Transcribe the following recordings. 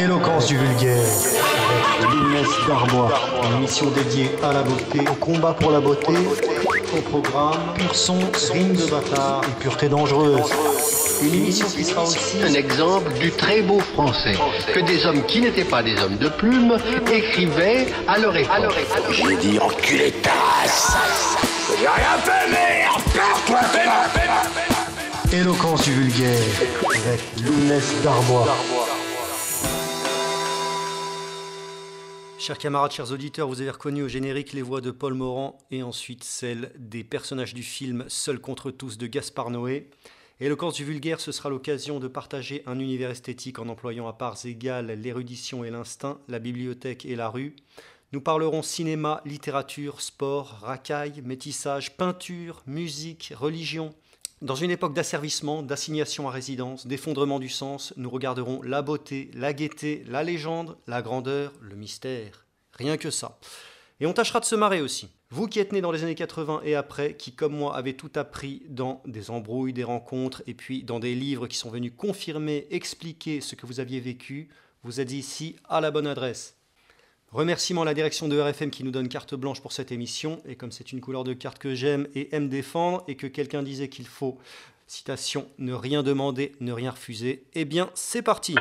Éloquence du vulgaire. Avec Lounès Darbois. Une émission dédiée à la beauté, au combat pour la beauté, au programme, pur son, rime de bâtard et pureté dangereuse. Une émission qui sera aussi un exemple du très beau français que des hommes qui n'étaient pas des hommes de plume écrivaient à leur époque. J'ai dit enculé ta. J'ai rien fait, merde Perds-toi, Éloquence du vulgaire. Avec Lounès Darbois. Chers camarades, chers auditeurs, vous avez reconnu au générique les voix de Paul Morand et ensuite celles des personnages du film Seul contre tous de Gaspard Noé. Éloquence du vulgaire, ce sera l'occasion de partager un univers esthétique en employant à parts égales l'érudition et l'instinct, la bibliothèque et la rue. Nous parlerons cinéma, littérature, sport, racaille, métissage, peinture, musique, religion. Dans une époque d'asservissement, d'assignation à résidence, d'effondrement du sens, nous regarderons la beauté, la gaieté, la légende, la grandeur, le mystère. Rien que ça. Et on tâchera de se marrer aussi. Vous qui êtes nés dans les années 80 et après, qui comme moi avez tout appris dans des embrouilles, des rencontres, et puis dans des livres qui sont venus confirmer, expliquer ce que vous aviez vécu, vous êtes ici à la bonne adresse. Remerciement à la direction de RFM qui nous donne carte blanche pour cette émission, et comme c'est une couleur de carte que j'aime et aime défendre, et que quelqu'un disait qu'il faut, citation, ne rien demander, ne rien refuser, eh bien c'est parti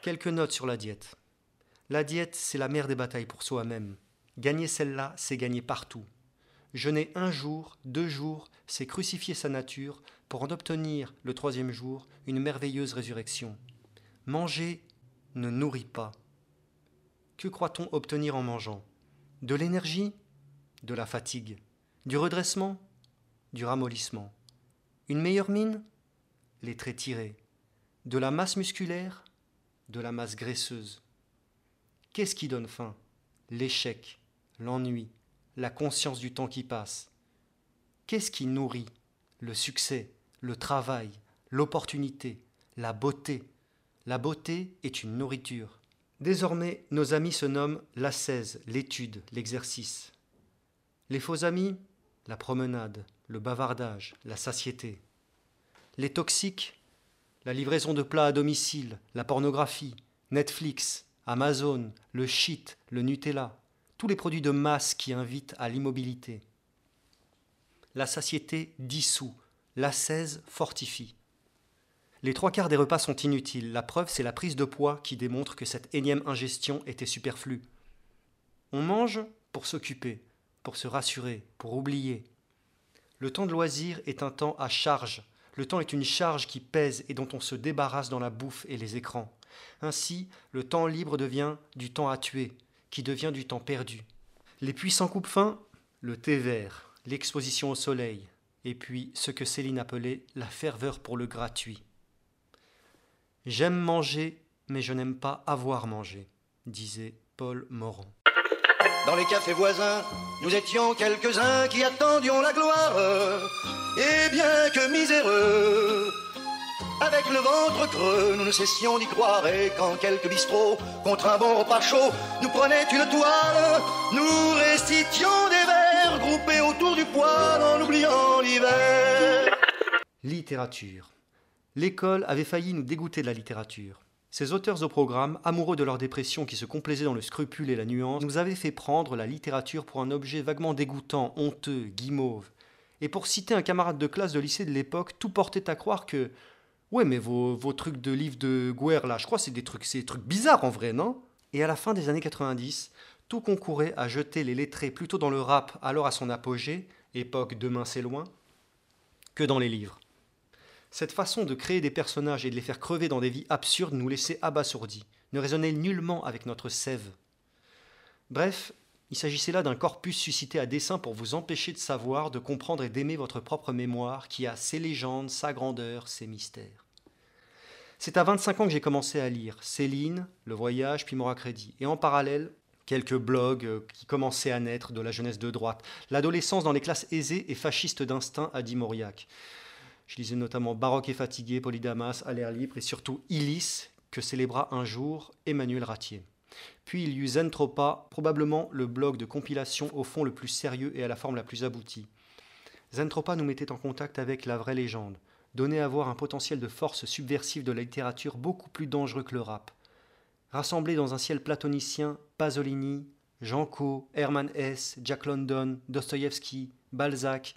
Quelques notes sur la diète. La diète, c'est la mère des batailles pour soi-même. Gagner celle-là, c'est gagner partout. Jeûner un jour, deux jours, c'est crucifier sa nature pour en obtenir, le troisième jour, une merveilleuse résurrection. Manger ne nourrit pas. Que croit-on obtenir en mangeant? De l'énergie? De la fatigue? Du redressement? Du ramollissement? Une meilleure mine? Les traits tirés. De la masse musculaire? De la masse graisseuse. Qu'est-ce qui donne faim? L'échec, l'ennui, la conscience du temps qui passe. Qu'est-ce qui nourrit? Le succès, le travail, l'opportunité, la beauté? La beauté est une nourriture. Désormais, nos amis se nomment l'ascèse, l'étude, l'exercice. Les faux amis, la promenade, le bavardage, la satiété. Les toxiques, la livraison de plats à domicile, la pornographie, Netflix, Amazon, le shit, le Nutella, tous les produits de masse qui invitent à l'immobilité. La satiété dissout, l'ascèse fortifie. Les trois quarts des repas sont inutiles. La preuve, c'est la prise de poids qui démontre que cette énième ingestion était superflue. On mange pour s'occuper, pour se rassurer, pour oublier. Le temps de loisir est un temps à charge. Le temps est une charge qui pèse et dont on se débarrasse dans la bouffe et les écrans. Ainsi, le temps libre devient du temps à tuer, qui devient du temps perdu. Les puissants coupes fin, le thé vert, l'exposition au soleil, et puis ce que Céline appelait la ferveur pour le gratuit. J'aime manger, mais je n'aime pas avoir mangé, disait Paul Morand. Dans les cafés voisins, nous étions quelques-uns qui attendions la gloire. Et bien que miséreux, avec le ventre creux, nous ne cessions d'y croire et quand quelques bistrots, contre un bon repas chaud, nous prenaient une toile, nous récitions des vers groupés autour du poêle en oubliant l'hiver. Littérature. L'école avait failli nous dégoûter de la littérature. Ces auteurs au programme, amoureux de leur dépression qui se complaisaient dans le scrupule et la nuance, nous avaient fait prendre la littérature pour un objet vaguement dégoûtant, honteux, guimauve. Et pour citer un camarade de classe de lycée de l'époque, tout portait à croire que Ouais, mais vos, trucs de livres de Guerre, là, je crois que c'est des trucs, c'est des trucs bizarres en vrai, non? Et à la fin des années 90, tout concourait à jeter les lettrés plutôt dans le rap, alors à son apogée, époque Demain c'est loin, que dans les livres. Cette façon de créer des personnages et de les faire crever dans des vies absurdes nous laissait abasourdis, ne résonnait nullement avec notre sève. Bref, il s'agissait là d'un corpus suscité à dessein pour vous empêcher de savoir, de comprendre et d'aimer votre propre mémoire qui a ses légendes, sa grandeur, ses mystères. C'est à 25 ans que j'ai commencé à lire Céline, Le Voyage, puis Mora Crédit. Et en parallèle, quelques blogs euh, qui commençaient à naître de la jeunesse de droite. L'adolescence dans les classes aisées et fascistes d'instinct à dit Mauriac. Je lisais notamment Baroque et fatigué, Polydamas, à l'air libre et surtout Illis, que célébra un jour Emmanuel Ratier. Puis il y eut Zentropa, probablement le blog de compilation au fond le plus sérieux et à la forme la plus aboutie. Zentropa nous mettait en contact avec la vraie légende, donnait à voir un potentiel de force subversive de la littérature beaucoup plus dangereux que le rap. Rassemblés dans un ciel platonicien, Pasolini, Jean Co, Hermann Hesse, Jack London, Dostoïevski, Balzac,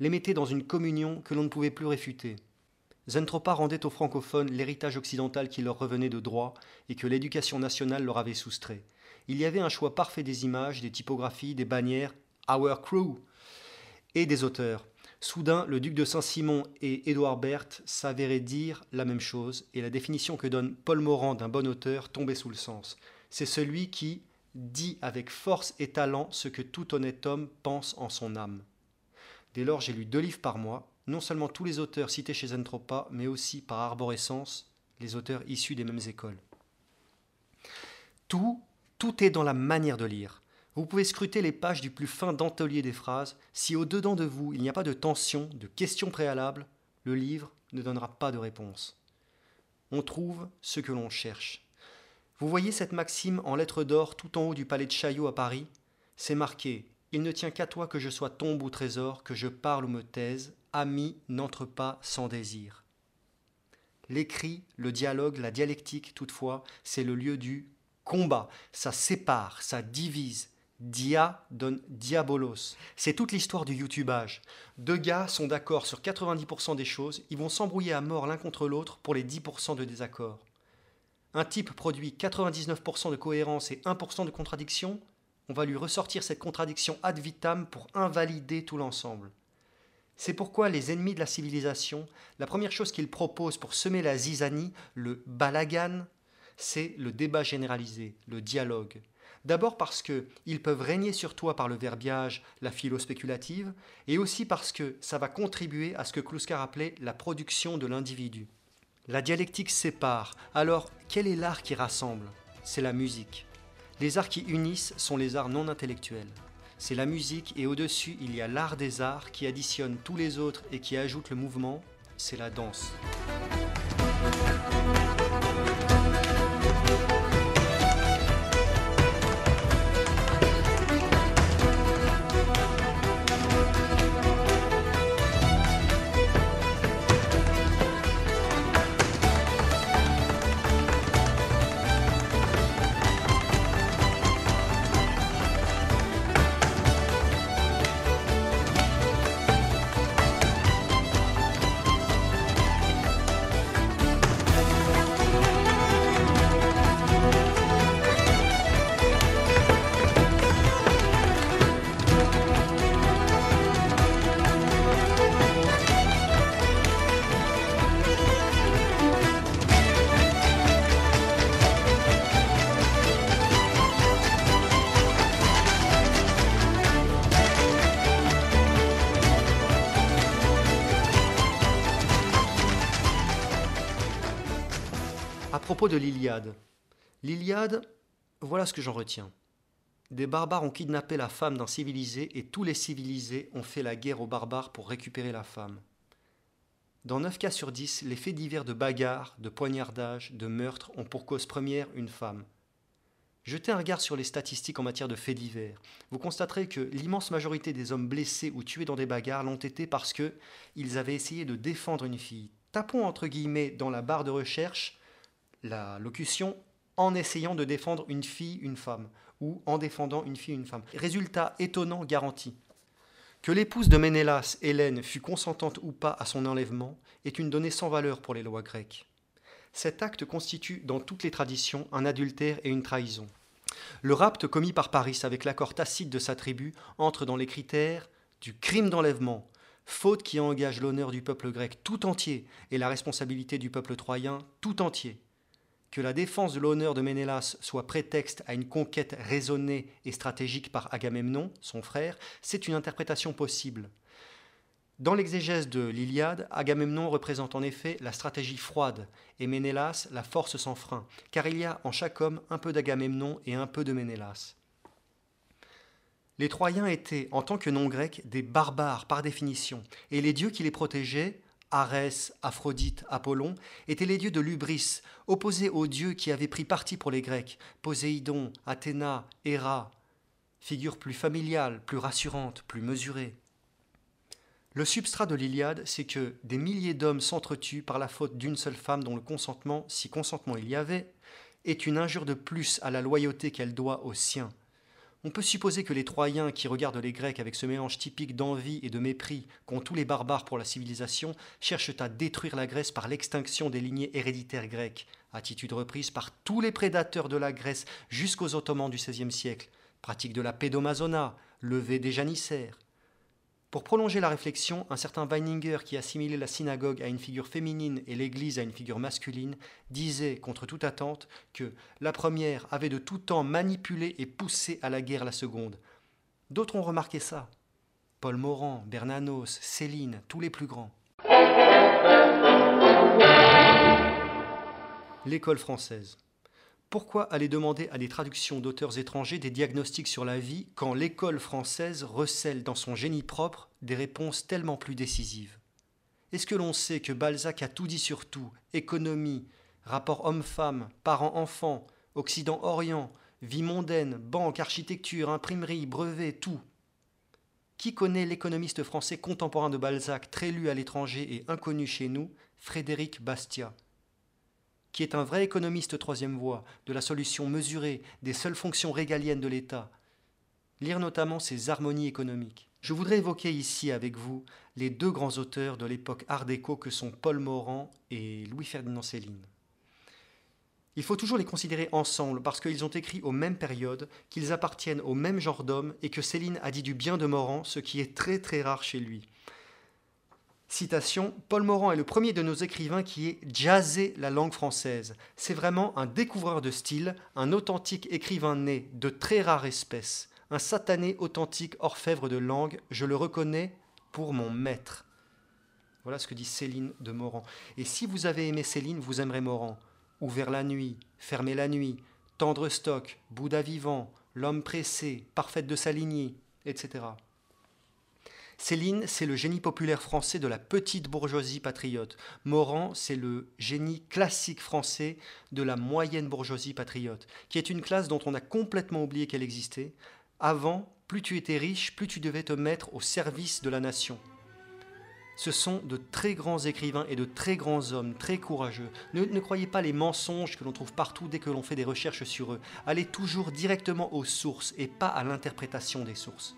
les mettaient dans une communion que l'on ne pouvait plus réfuter. Zentropa rendait aux francophones l'héritage occidental qui leur revenait de droit et que l'éducation nationale leur avait soustrait. Il y avait un choix parfait des images, des typographies, des bannières, Our Crew, et des auteurs. Soudain, le duc de Saint-Simon et Édouard Berthe s'avéraient dire la même chose, et la définition que donne Paul Morand d'un bon auteur tombait sous le sens. C'est celui qui dit avec force et talent ce que tout honnête homme pense en son âme. Dès lors, j'ai lu deux livres par mois, non seulement tous les auteurs cités chez Zentropa, mais aussi par arborescence les auteurs issus des mêmes écoles. Tout, tout est dans la manière de lire. Vous pouvez scruter les pages du plus fin dentelier des phrases. Si au-dedans de vous il n'y a pas de tension, de questions préalables, le livre ne donnera pas de réponse. On trouve ce que l'on cherche. Vous voyez cette maxime en lettres d'or tout en haut du palais de Chaillot à Paris C'est marqué Il ne tient qu'à toi que je sois tombe ou trésor, que je parle ou me taise, ami n'entre pas sans désir. L'écrit, le dialogue, la dialectique, toutefois, c'est le lieu du combat. Ça sépare, ça divise. Dia donne diabolos. C'est toute l'histoire du YouTubage. Deux gars sont d'accord sur 90% des choses, ils vont s'embrouiller à mort l'un contre l'autre pour les 10% de désaccord. Un type produit 99% de cohérence et 1% de contradiction, on va lui ressortir cette contradiction ad vitam pour invalider tout l'ensemble. C'est pourquoi les ennemis de la civilisation, la première chose qu'ils proposent pour semer la zizanie, le balagan, c'est le débat généralisé, le dialogue. D'abord parce qu'ils peuvent régner sur toi par le verbiage, la philo spéculative, et aussi parce que ça va contribuer à ce que Kluskar appelait la production de l'individu. La dialectique sépare, alors quel est l'art qui rassemble? C'est la musique. Les arts qui unissent sont les arts non intellectuels c'est la musique et au-dessus il y a l'art des arts qui additionne tous les autres et qui ajoute le mouvement, c'est la danse. De l'Iliade. L'Iliade, voilà ce que j'en retiens. Des barbares ont kidnappé la femme d'un civilisé et tous les civilisés ont fait la guerre aux barbares pour récupérer la femme. Dans 9 cas sur 10, les faits divers de bagarre, de poignardage, de meurtre ont pour cause première une femme. Jetez un regard sur les statistiques en matière de faits divers. Vous constaterez que l'immense majorité des hommes blessés ou tués dans des bagarres l'ont été parce qu'ils avaient essayé de défendre une fille. Tapons entre guillemets dans la barre de recherche la locution en essayant de défendre une fille, une femme, ou en défendant une fille, une femme. Résultat étonnant garanti. Que l'épouse de Ménélas, Hélène, fût consentante ou pas à son enlèvement est une donnée sans valeur pour les lois grecques. Cet acte constitue, dans toutes les traditions, un adultère et une trahison. Le rapt commis par Paris avec l'accord tacite de sa tribu entre dans les critères du crime d'enlèvement, faute qui engage l'honneur du peuple grec tout entier et la responsabilité du peuple troyen tout entier que la défense de l'honneur de Ménélas soit prétexte à une conquête raisonnée et stratégique par Agamemnon, son frère, c'est une interprétation possible. Dans l'exégèse de l'Iliade, Agamemnon représente en effet la stratégie froide et Ménélas la force sans frein, car il y a en chaque homme un peu d'Agamemnon et un peu de Ménélas. Les Troyens étaient, en tant que non-grecs, des barbares par définition, et les dieux qui les protégeaient Arès, Aphrodite, Apollon, étaient les dieux de l'ubris, opposés aux dieux qui avaient pris parti pour les Grecs, Poséidon, Athéna, Héra, figures plus familiales, plus rassurantes, plus mesurées. Le substrat de l'Iliade, c'est que des milliers d'hommes s'entretuent par la faute d'une seule femme dont le consentement, si consentement il y avait, est une injure de plus à la loyauté qu'elle doit aux siens. On peut supposer que les Troyens, qui regardent les Grecs avec ce mélange typique d'envie et de mépris qu'ont tous les barbares pour la civilisation, cherchent à détruire la Grèce par l'extinction des lignées héréditaires grecques, attitude reprise par tous les prédateurs de la Grèce jusqu'aux Ottomans du XVIe siècle, pratique de la pédomazona, levée des janissaires. Pour prolonger la réflexion, un certain Weininger, qui assimilait la synagogue à une figure féminine et l'Église à une figure masculine, disait, contre toute attente, que la première avait de tout temps manipulé et poussé à la guerre la seconde. D'autres ont remarqué ça. Paul Morand, Bernanos, Céline, tous les plus grands. L'école française. Pourquoi aller demander à des traductions d'auteurs étrangers des diagnostics sur la vie quand l'école française recèle dans son génie propre des réponses tellement plus décisives? Est-ce que l'on sait que Balzac a tout dit sur tout économie, rapport homme-femme, parents-enfants, Occident-Orient, vie mondaine, banque, architecture, imprimerie, brevet, tout? Qui connaît l'économiste français contemporain de Balzac, très lu à l'étranger et inconnu chez nous, Frédéric Bastiat? Qui est un vrai économiste troisième voie, de la solution mesurée des seules fonctions régaliennes de l'État. Lire notamment ses harmonies économiques. Je voudrais évoquer ici avec vous les deux grands auteurs de l'époque art déco que sont Paul Morand et Louis-Ferdinand Céline. Il faut toujours les considérer ensemble parce qu'ils ont écrit aux mêmes périodes, qu'ils appartiennent au même genre d'homme et que Céline a dit du bien de Morand, ce qui est très très rare chez lui. Citation, Paul Morand est le premier de nos écrivains qui ait jazzé la langue française. C'est vraiment un découvreur de style, un authentique écrivain né, de très rare espèce, un satané authentique orfèvre de langue, je le reconnais pour mon maître. Voilà ce que dit Céline de Morand. Et si vous avez aimé Céline, vous aimerez Morand. Ouvert la nuit, fermé la nuit, tendre stock, Bouddha vivant, l'homme pressé, parfaite de sa etc. Céline, c'est le génie populaire français de la petite bourgeoisie patriote. Morand, c'est le génie classique français de la moyenne bourgeoisie patriote, qui est une classe dont on a complètement oublié qu'elle existait. Avant, plus tu étais riche, plus tu devais te mettre au service de la nation. Ce sont de très grands écrivains et de très grands hommes, très courageux. Ne, ne croyez pas les mensonges que l'on trouve partout dès que l'on fait des recherches sur eux. Allez toujours directement aux sources et pas à l'interprétation des sources.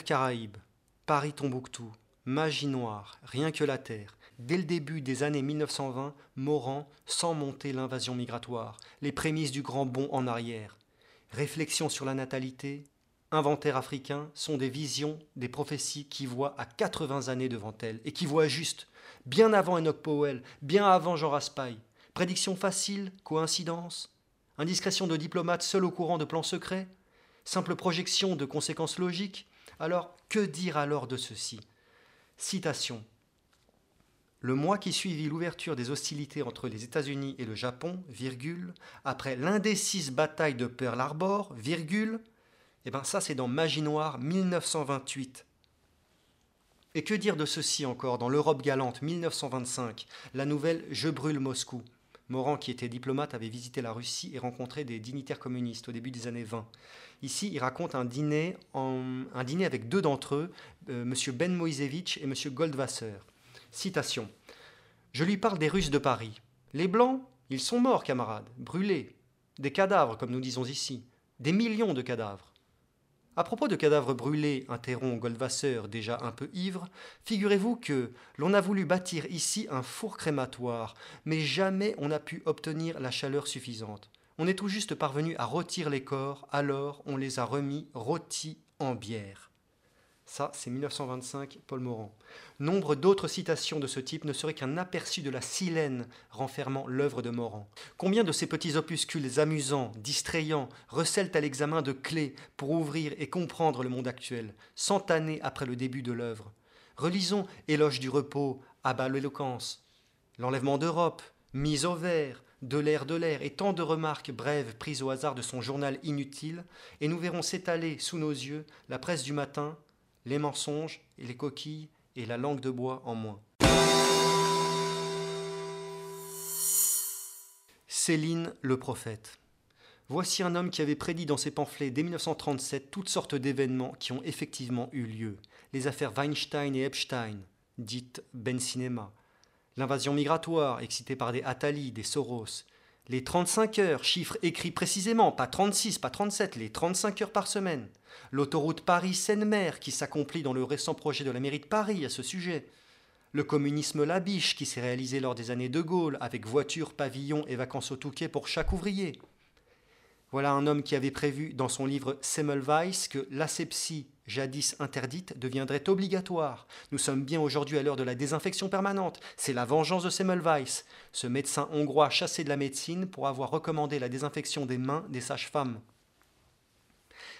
Caraïbes, Paris Tombouctou, Magie Noire, Rien que la Terre. Dès le début des années 1920, Morand sent monter l'invasion migratoire, les prémices du grand bond en arrière. Réflexion sur la natalité, inventaire africain sont des visions, des prophéties qui voient à 80 années devant elles et qui voient juste, bien avant Enoch Powell, bien avant Jean Raspail. Prédiction facile, coïncidence Indiscrétion de diplomate seul au courant de plans secrets simple projection de conséquences logiques, alors que dire alors de ceci? Citation. Le mois qui suivit l'ouverture des hostilités entre les États-Unis et le Japon, virgule, après l'indécise bataille de Pearl Harbor, virgule, eh ben ça c'est dans Magie Noire 1928. Et que dire de ceci encore dans l'Europe galante 1925, la nouvelle Je brûle Moscou Morand, qui était diplomate, avait visité la Russie et rencontré des dignitaires communistes au début des années 20. Ici, il raconte un dîner, avec deux d'entre eux, euh, M. Ben Moisevitch et M. Goldwasser. Citation. Je lui parle des Russes de Paris. Les Blancs, ils sont morts, camarades, brûlés. Des cadavres, comme nous disons ici. Des millions de cadavres. À propos de cadavres brûlés, interrompt Goldwasser, déjà un peu ivre, figurez-vous que l'on a voulu bâtir ici un four crématoire, mais jamais on n'a pu obtenir la chaleur suffisante. On est tout juste parvenu à rôtir les corps, alors on les a remis rôtis en bière. Ça, c'est 1925, Paul Morand. Nombre d'autres citations de ce type ne seraient qu'un aperçu de la silène renfermant l'œuvre de Morand. Combien de ces petits opuscules amusants, distrayants, recèlent à l'examen de clés pour ouvrir et comprendre le monde actuel, cent années après le début de l'œuvre? Relisons Éloge du repos, Abat l'éloquence, L'enlèvement d'Europe, Mise au vert, De l'air de l'air et tant de remarques brèves prises au hasard de son journal inutile, et nous verrons s'étaler sous nos yeux la presse du matin, les mensonges et les coquilles et la langue de bois en moins. Céline le prophète. Voici un homme qui avait prédit dans ses pamphlets dès 1937 toutes sortes d'événements qui ont effectivement eu lieu. Les affaires Weinstein et Epstein, dites Ben Cinema. L'invasion migratoire, excitée par des Attali, des Soros. Les 35 heures, chiffre écrit précisément, pas 36, pas 37, les 35 heures par semaine l'autoroute Paris-Seine-Mer qui s'accomplit dans le récent projet de la mairie de Paris à ce sujet, le communisme labiche qui s'est réalisé lors des années de Gaulle avec voitures, pavillons et vacances au Touquet pour chaque ouvrier. Voilà un homme qui avait prévu dans son livre Semmelweis que l'asepsie, jadis interdite, deviendrait obligatoire. Nous sommes bien aujourd'hui à l'heure de la désinfection permanente. C'est la vengeance de Semmelweis, ce médecin hongrois chassé de la médecine pour avoir recommandé la désinfection des mains des sages-femmes.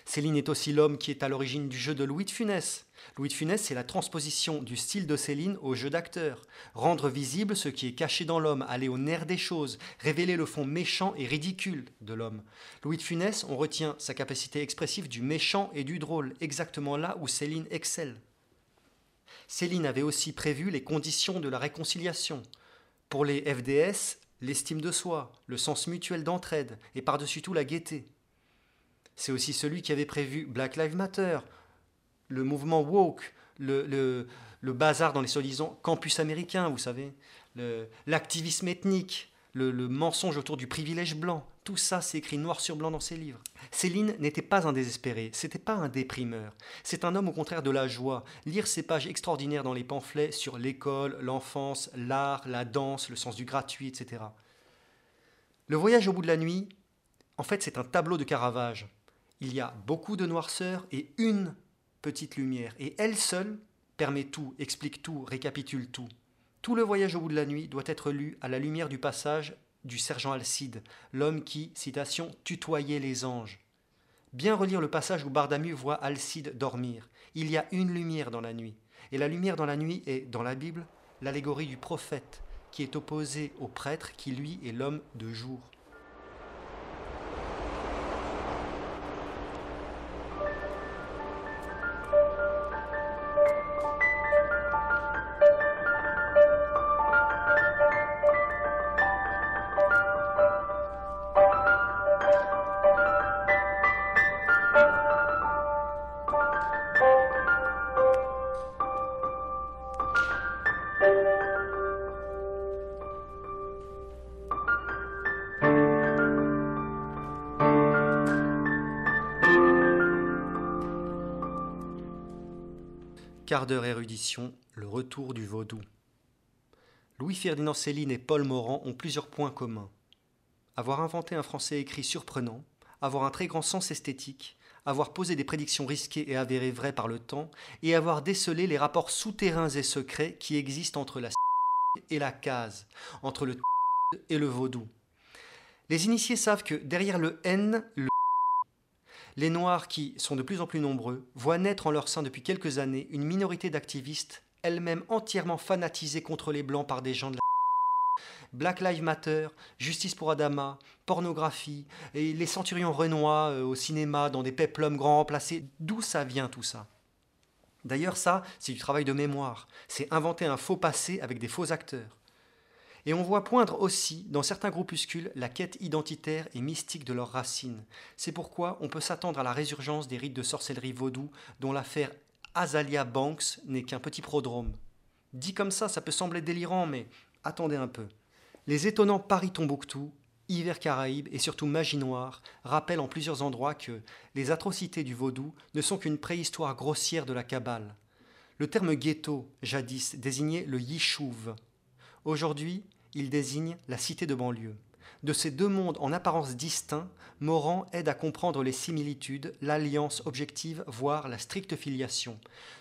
Céline est aussi l'homme qui est à l'origine du jeu de Louis de Funès. Louis de Funès, c'est la transposition du style de Céline au jeu d'acteur. Rendre visible ce qui est caché dans l'homme, aller au nerf des choses, révéler le fond méchant et ridicule de l'homme. Louis de Funès, on retient sa capacité expressive du méchant et du drôle, exactement là où Céline excelle. Céline avait aussi prévu les conditions de la réconciliation. Pour les FDS, l'estime de soi, le sens mutuel d'entraide et par-dessus tout la gaieté. C'est aussi celui qui avait prévu Black Lives Matter, le mouvement woke, le, bazar dans les soi-disant campus américains, vous savez, l'activisme ethnique, le, mensonge autour du privilège blanc. Tout ça, c'est écrit noir sur blanc dans ses livres. Céline n'était pas un désespéré, c'était pas un déprimeur. C'est un homme au contraire de la joie. Lire ces pages extraordinaires dans les pamphlets sur l'école, l'enfance, l'art, la danse, le sens du gratuit, etc. Le voyage au bout de la nuit, en fait, c'est un tableau de Caravage il y a beaucoup de noirceur et une petite lumière. Et elle seule permet tout, explique tout, récapitule tout. Tout le voyage au bout de la nuit doit être lu à la lumière du passage du sergent Alcide, l'homme qui, citation, tutoyait les anges. Bien relire le passage où Bardamu voit Alcide dormir. Il y a une lumière dans la nuit. Et la lumière dans la nuit est, dans la Bible, l'allégorie du prophète, qui est opposé au prêtre qui, lui, est l'homme de jour. Quart d'heure érudition, le retour du vaudou. Louis-Ferdinand Céline et Paul Morand ont plusieurs points communs. Avoir inventé un français écrit surprenant, avoir un très grand sens esthétique, avoir posé des prédictions risquées et avérées vraies par le temps, et avoir décelé les rapports souterrains et secrets qui existent entre la et la case, entre le et le vaudou. Les initiés savent que derrière le N, le les Noirs, qui sont de plus en plus nombreux, voient naître en leur sein depuis quelques années une minorité d'activistes elle-même entièrement fanatisée contre les Blancs par des gens de la Black Lives Matter, Justice pour Adama, pornographie, et les centurions renois euh, au cinéma dans des peplums grands remplacés. D'où ça vient tout ça? D'ailleurs, ça, c'est du travail de mémoire. C'est inventer un faux passé avec des faux acteurs. Et on voit poindre aussi, dans certains groupuscules, la quête identitaire et mystique de leurs racines. C'est pourquoi on peut s'attendre à la résurgence des rites de sorcellerie vaudou, dont l'affaire Azalia Banks n'est qu'un petit prodrome. Dit comme ça, ça peut sembler délirant, mais attendez un peu. Les étonnants Paris-Tombouctou, Hiver Caraïbes et surtout Magie Noire rappellent en plusieurs endroits que les atrocités du vaudou ne sont qu'une préhistoire grossière de la cabale. Le terme ghetto, jadis, désignait le yishuv. Aujourd'hui, il désigne la cité de banlieue. De ces deux mondes en apparence distincts, Morand aide à comprendre les similitudes, l'alliance objective, voire la stricte filiation.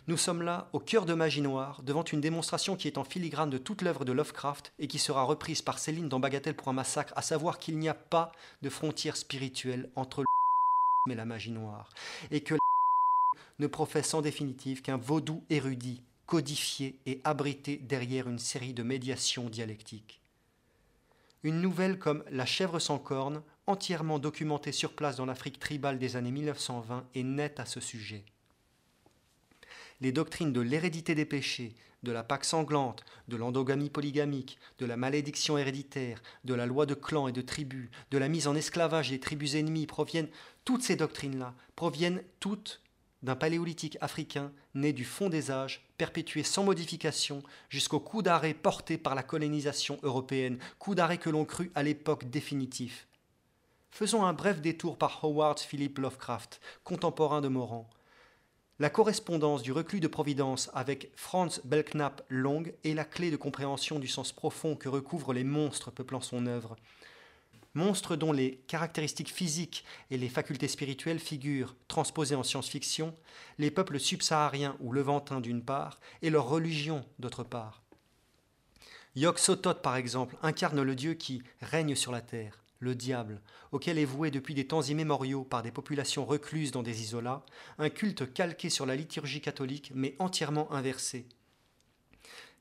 Nous sommes là, au cœur de Magie Noire, devant une démonstration qui est en filigrane de toute l'œuvre de Lovecraft et qui sera reprise par Céline dans Bagatelle pour un massacre, à savoir qu'il n'y a pas de frontière spirituelle entre le et la magie noire, et que ne professe en définitive qu'un vaudou érudit, codifié et abrité derrière une série de médiations dialectiques. Une nouvelle comme La chèvre sans cornes, entièrement documentée sur place dans l'Afrique tribale des années 1920, est nette à ce sujet. Les doctrines de l'hérédité des péchés, de la Pâque sanglante, de l'endogamie polygamique, de la malédiction héréditaire, de la loi de clan et de tribus, de la mise en esclavage des tribus ennemies proviennent, toutes ces doctrines-là proviennent toutes d'un paléolithique africain né du fond des âges, perpétué sans modification jusqu'au coup d'arrêt porté par la colonisation européenne, coup d'arrêt que l'on crut à l'époque définitif. Faisons un bref détour par Howard Philip Lovecraft, contemporain de Morand. La correspondance du reclus de Providence avec Franz Belknap Long est la clé de compréhension du sens profond que recouvrent les monstres peuplant son œuvre monstres dont les caractéristiques physiques et les facultés spirituelles figurent, transposées en science-fiction, les peuples subsahariens ou levantins d'une part, et leur religion d'autre part. Yog Sothoth, par exemple, incarne le dieu qui règne sur la terre, le diable, auquel est voué depuis des temps immémoriaux par des populations recluses dans des isolats, un culte calqué sur la liturgie catholique mais entièrement inversé.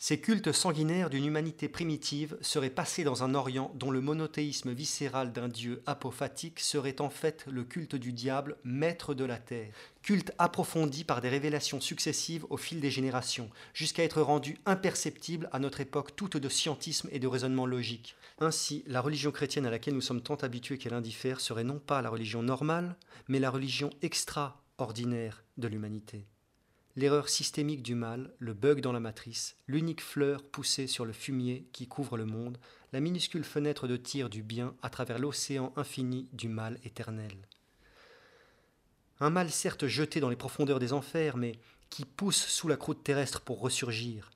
Ces cultes sanguinaires d'une humanité primitive seraient passés dans un Orient dont le monothéisme viscéral d'un dieu apophatique serait en fait le culte du diable, maître de la terre. Culte approfondi par des révélations successives au fil des générations, jusqu'à être rendu imperceptible à notre époque toute de scientisme et de raisonnement logique. Ainsi, la religion chrétienne à laquelle nous sommes tant habitués qu'elle indiffère serait non pas la religion normale, mais la religion extraordinaire de l'humanité l'erreur systémique du mal, le bug dans la matrice, l'unique fleur poussée sur le fumier qui couvre le monde, la minuscule fenêtre de tir du bien à travers l'océan infini du mal éternel. Un mal certes jeté dans les profondeurs des enfers, mais qui pousse sous la croûte terrestre pour ressurgir.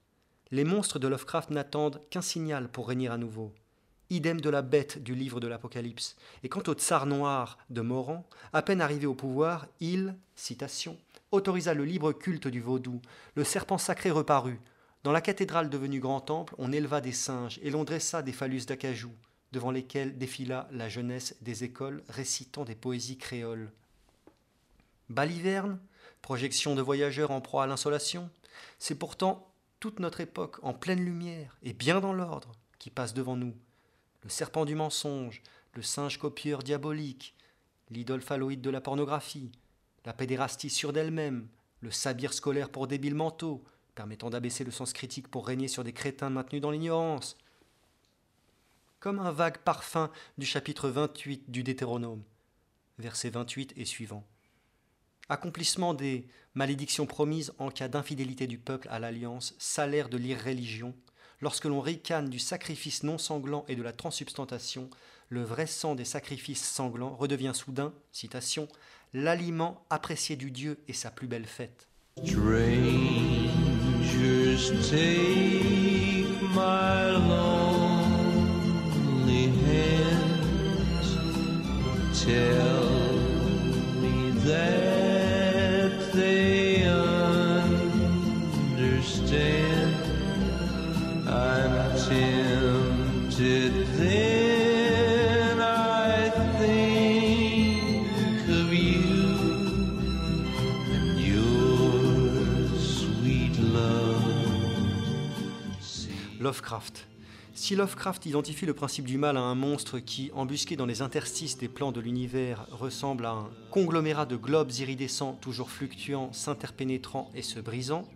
Les monstres de Lovecraft n'attendent qu'un signal pour régner à nouveau. Idem de la bête du livre de l'Apocalypse. Et quant au tsar noir de Moran, à peine arrivé au pouvoir, il, citation, autorisa le libre culte du vaudou. Le serpent sacré reparut. Dans la cathédrale devenue grand temple, on éleva des singes et l'on dressa des phallus d'acajou, devant lesquels défila la jeunesse des écoles récitant des poésies créoles. Baliverne, projection de voyageurs en proie à l'insolation, c'est pourtant toute notre époque en pleine lumière et bien dans l'ordre qui passe devant nous. Le serpent du mensonge, le singe copieur diabolique, l'idole phalloïde de la pornographie, la pédérastie sûre d'elle-même, le sabir scolaire pour débiles mentaux, permettant d'abaisser le sens critique pour régner sur des crétins maintenus dans l'ignorance. Comme un vague parfum du chapitre 28 du Deutéronome, versets 28 et suivants. Accomplissement des malédictions promises en cas d'infidélité du peuple à l'alliance, salaire de l'irréligion, lorsque l'on ricane du sacrifice non sanglant et de la transsubstantation, le vrai sang des sacrifices sanglants redevient soudain, citation, l'aliment apprécié du Dieu et sa plus belle fête. Lovecraft. Si Lovecraft identifie le principe du mal à un monstre qui, embusqué dans les interstices des plans de l'univers, ressemble à un conglomérat de globes iridescents toujours fluctuants, s'interpénétrant et se brisant,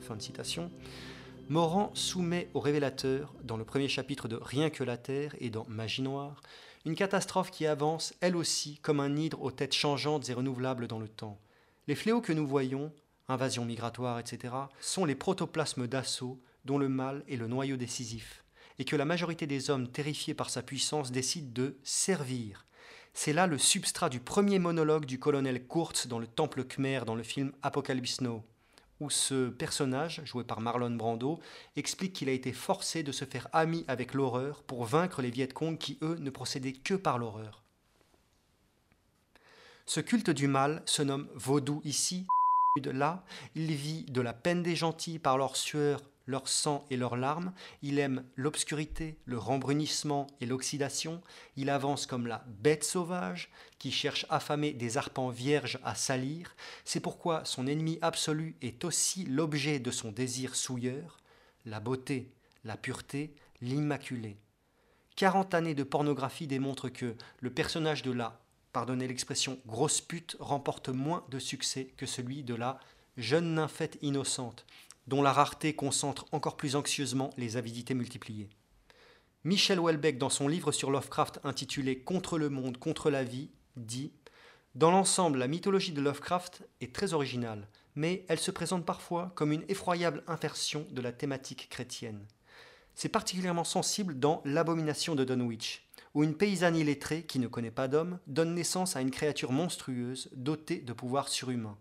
fin Morand soumet au révélateur, dans le premier chapitre de Rien que la Terre et dans Magie Noire, une catastrophe qui avance, elle aussi, comme un hydre aux têtes changeantes et renouvelables dans le temps. Les fléaux que nous voyons, invasion migratoire, etc., sont les protoplasmes d'assaut dont le mal est le noyau décisif, et que la majorité des hommes terrifiés par sa puissance décident de servir. C'est là le substrat du premier monologue du colonel Kurtz dans le Temple Khmer dans le film Apocalypse Now où ce personnage, joué par Marlon Brando, explique qu'il a été forcé de se faire ami avec l'horreur pour vaincre les Vietcong qui, eux, ne procédaient que par l'horreur. Ce culte du mal se nomme vaudou ici, là, il vit de la peine des gentils par leur sueur leur sang et leurs larmes, il aime l'obscurité, le rembrunissement et l'oxydation, il avance comme la bête sauvage qui cherche affamé des arpents vierges à salir, c'est pourquoi son ennemi absolu est aussi l'objet de son désir souilleur, la beauté, la pureté, l'immaculé. Quarante années de pornographie démontrent que le personnage de la, pardonnez l'expression, grosse pute remporte moins de succès que celui de la jeune nymphette innocente, dont la rareté concentre encore plus anxieusement les avidités multipliées. Michel Houellebecq, dans son livre sur Lovecraft intitulé Contre le monde, contre la vie, dit Dans l'ensemble, la mythologie de Lovecraft est très originale, mais elle se présente parfois comme une effroyable inversion de la thématique chrétienne. C'est particulièrement sensible dans L'abomination de Dunwich, où une paysanne illettrée, qui ne connaît pas d'homme, donne naissance à une créature monstrueuse dotée de pouvoirs surhumains.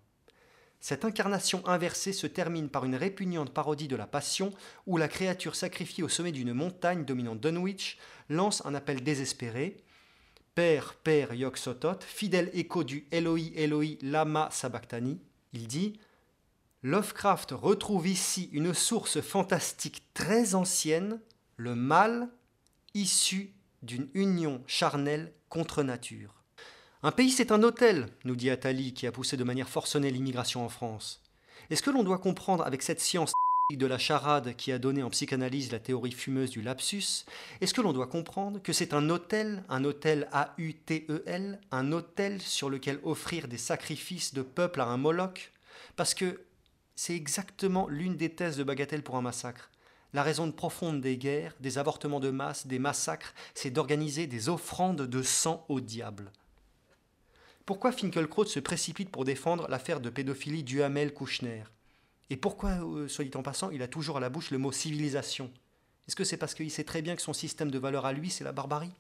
Cette incarnation inversée se termine par une répugnante parodie de la Passion, où la créature sacrifiée au sommet d'une montagne dominant Dunwich lance un appel désespéré. Père, Père Yog Sotot, fidèle écho du Eloi Eloi Lama Sabachthani, il dit Lovecraft retrouve ici une source fantastique très ancienne, le mal issu d'une union charnelle contre nature. Un pays, c'est un hôtel, nous dit Attali, qui a poussé de manière forcenée l'immigration en France. Est-ce que l'on doit comprendre avec cette science de la charade qui a donné en psychanalyse la théorie fumeuse du lapsus, est-ce que l'on doit comprendre que c'est un hôtel, un hôtel A-U-T-E-L, un hôtel sur lequel offrir des sacrifices de peuple à un Moloch? Parce que c'est exactement l'une des thèses de Bagatelle pour un massacre. La raison profonde des guerres, des avortements de masse, des massacres, c'est d'organiser des offrandes de sang au diable. Pourquoi Finkelkraut se précipite pour défendre l'affaire de pédophilie Duhamel-Kouchner Et pourquoi, euh, soit dit en passant, il a toujours à la bouche le mot civilisation? Est-ce que c'est parce qu'il sait très bien que son système de valeurs à lui, c'est la barbarie?